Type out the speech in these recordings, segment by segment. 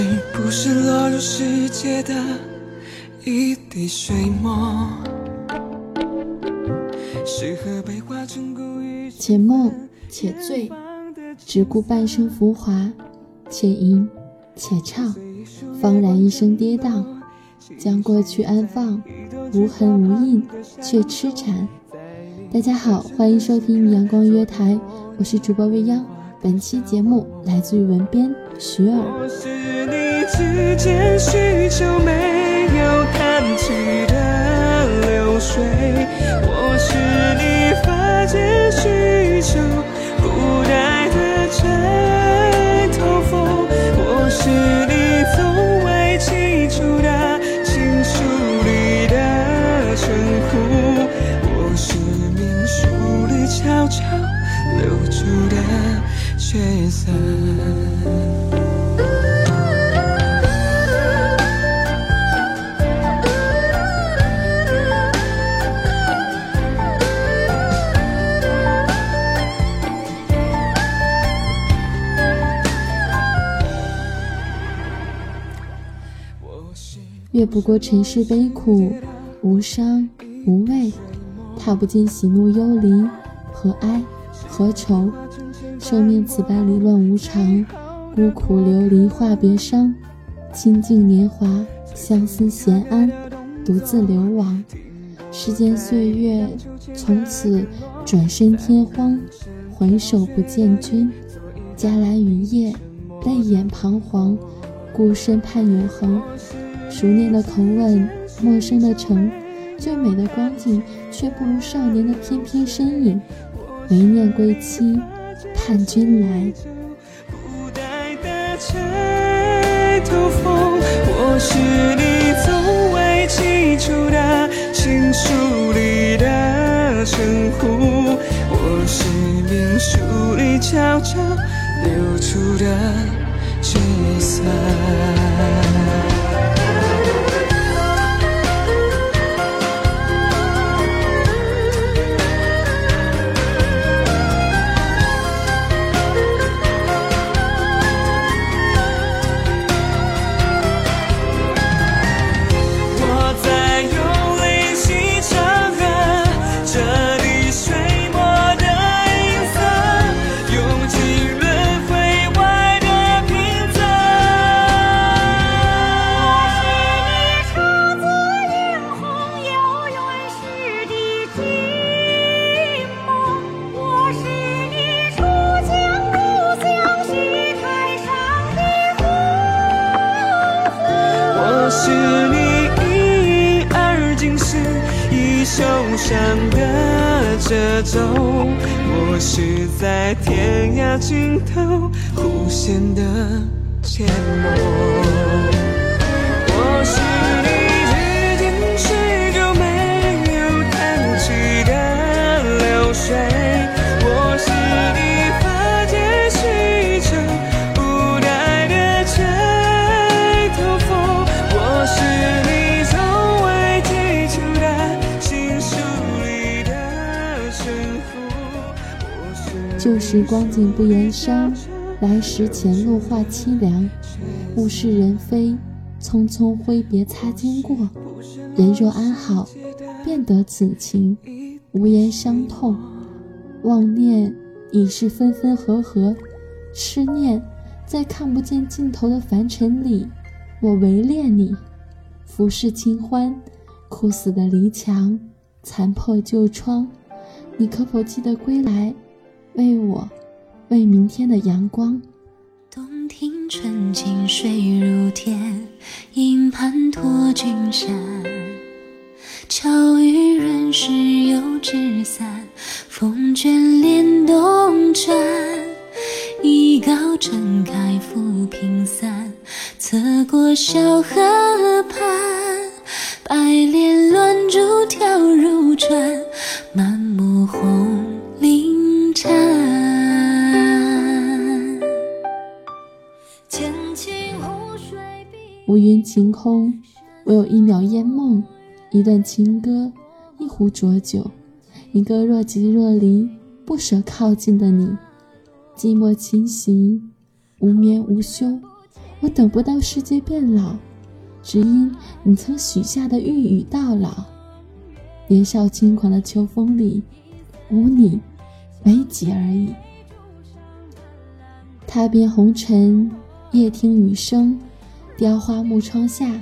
我是不是落入世界的一滴水墨？适合被画成故意且梦且醉，只顾半生浮华；且吟且唱，方然一生跌宕。将过去安放，无痕无印，却痴缠。大家好，欢迎收听阳光约台，我是主播未央。本期节目来自于文编徐尔。我是你指尖许久没有看起的流水，我是你发间许久不待的枕头风，我是越不过尘世悲苦，无伤无畏，踏不尽喜怒忧离，何哀何愁？受命此般离乱无常，孤苦流离话别伤。清净年华，相思闲安，独自流亡。世间岁月，从此转身天荒，回首不见君。伽蓝雨夜，泪眼彷徨，孤身盼永恒。熟练的口吻，陌生的城，最美的光景，却不如少年的翩翩身影。唯念归期，盼君来。不待的吹头风，我是你从未记住的情书里的称呼，我是命书里悄悄流出的角色。在天涯尽头弧线的缄默。我是你旧时光景不言伤，来时前路话凄凉。物是人非，匆匆挥别擦肩过。人若安好，便得此情，无言伤痛。妄念已是分分合合，痴念在看不见尽头的凡尘里。我唯恋你，浮世清欢，枯死的篱墙，残破旧窗。你可否记得归来，为我，为明天的阳光？洞庭春景水如天，银盘托君山。巧遇润湿油纸伞，风卷帘动转。一篙撑开浮萍散，侧过小河畔，白莲乱珠跳入船。空，我有一秒烟梦，一段情歌，一壶浊酒，一个若即若离、不舍靠近的你。寂寞侵袭，无眠无休，我等不到世界变老，只因你曾许下的玉宇到老。年少轻狂的秋风里，无你，没几而已。踏遍红尘，夜听雨声，雕花木窗下，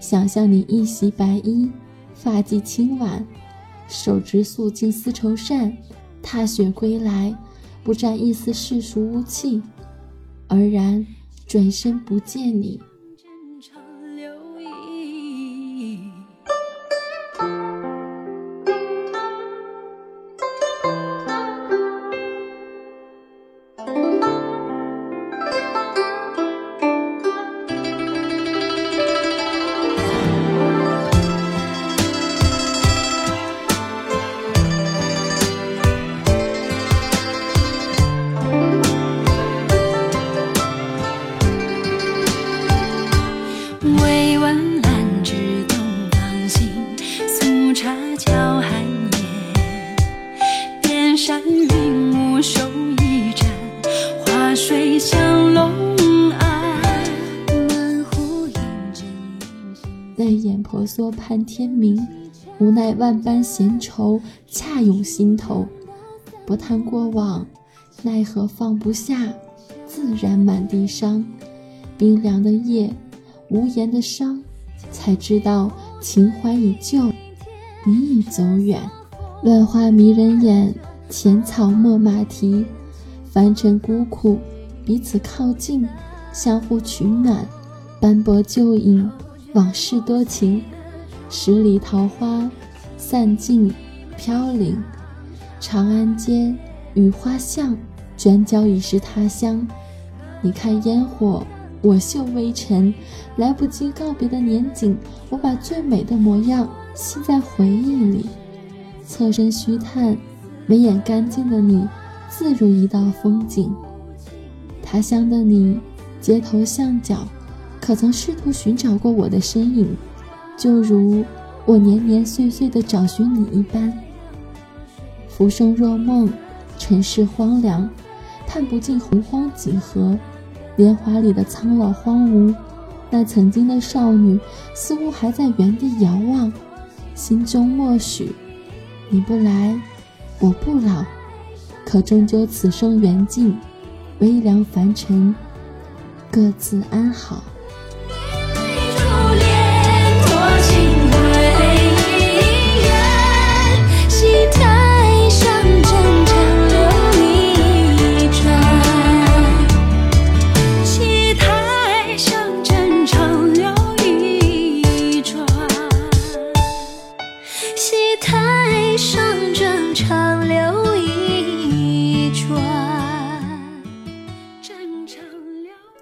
想象你一袭白衣，发髻轻挽，手执素净丝绸扇，踏雪归来，不沾一丝世俗污气，而然转身不见你。泪眼婆娑盼天明，无奈万般闲愁恰涌心头。不谈过往，奈何放不下，自然满地伤。冰凉的夜，无言的伤，才知道情怀已旧，你已走远。乱花迷人眼，浅草没马蹄。凡尘孤苦，彼此靠近，相互取暖，斑驳旧影。往事多情，十里桃花散尽飘零。长安街雨花巷，转角已是他乡。你看烟火，我嗅微尘。来不及告别的年景，我把最美的模样吸在回忆里。侧身虚叹，眉眼干净的你，自如一道风景。他乡的你，街头巷角。可曾试图寻找过我的身影，就如我年年岁岁的找寻你一般？浮生若梦，尘世荒凉，看不尽洪荒几何，年华里的苍老荒芜。那曾经的少女，似乎还在原地遥望，心中默许：你不来，我不老。可终究此生缘尽，微凉凡尘，各自安好。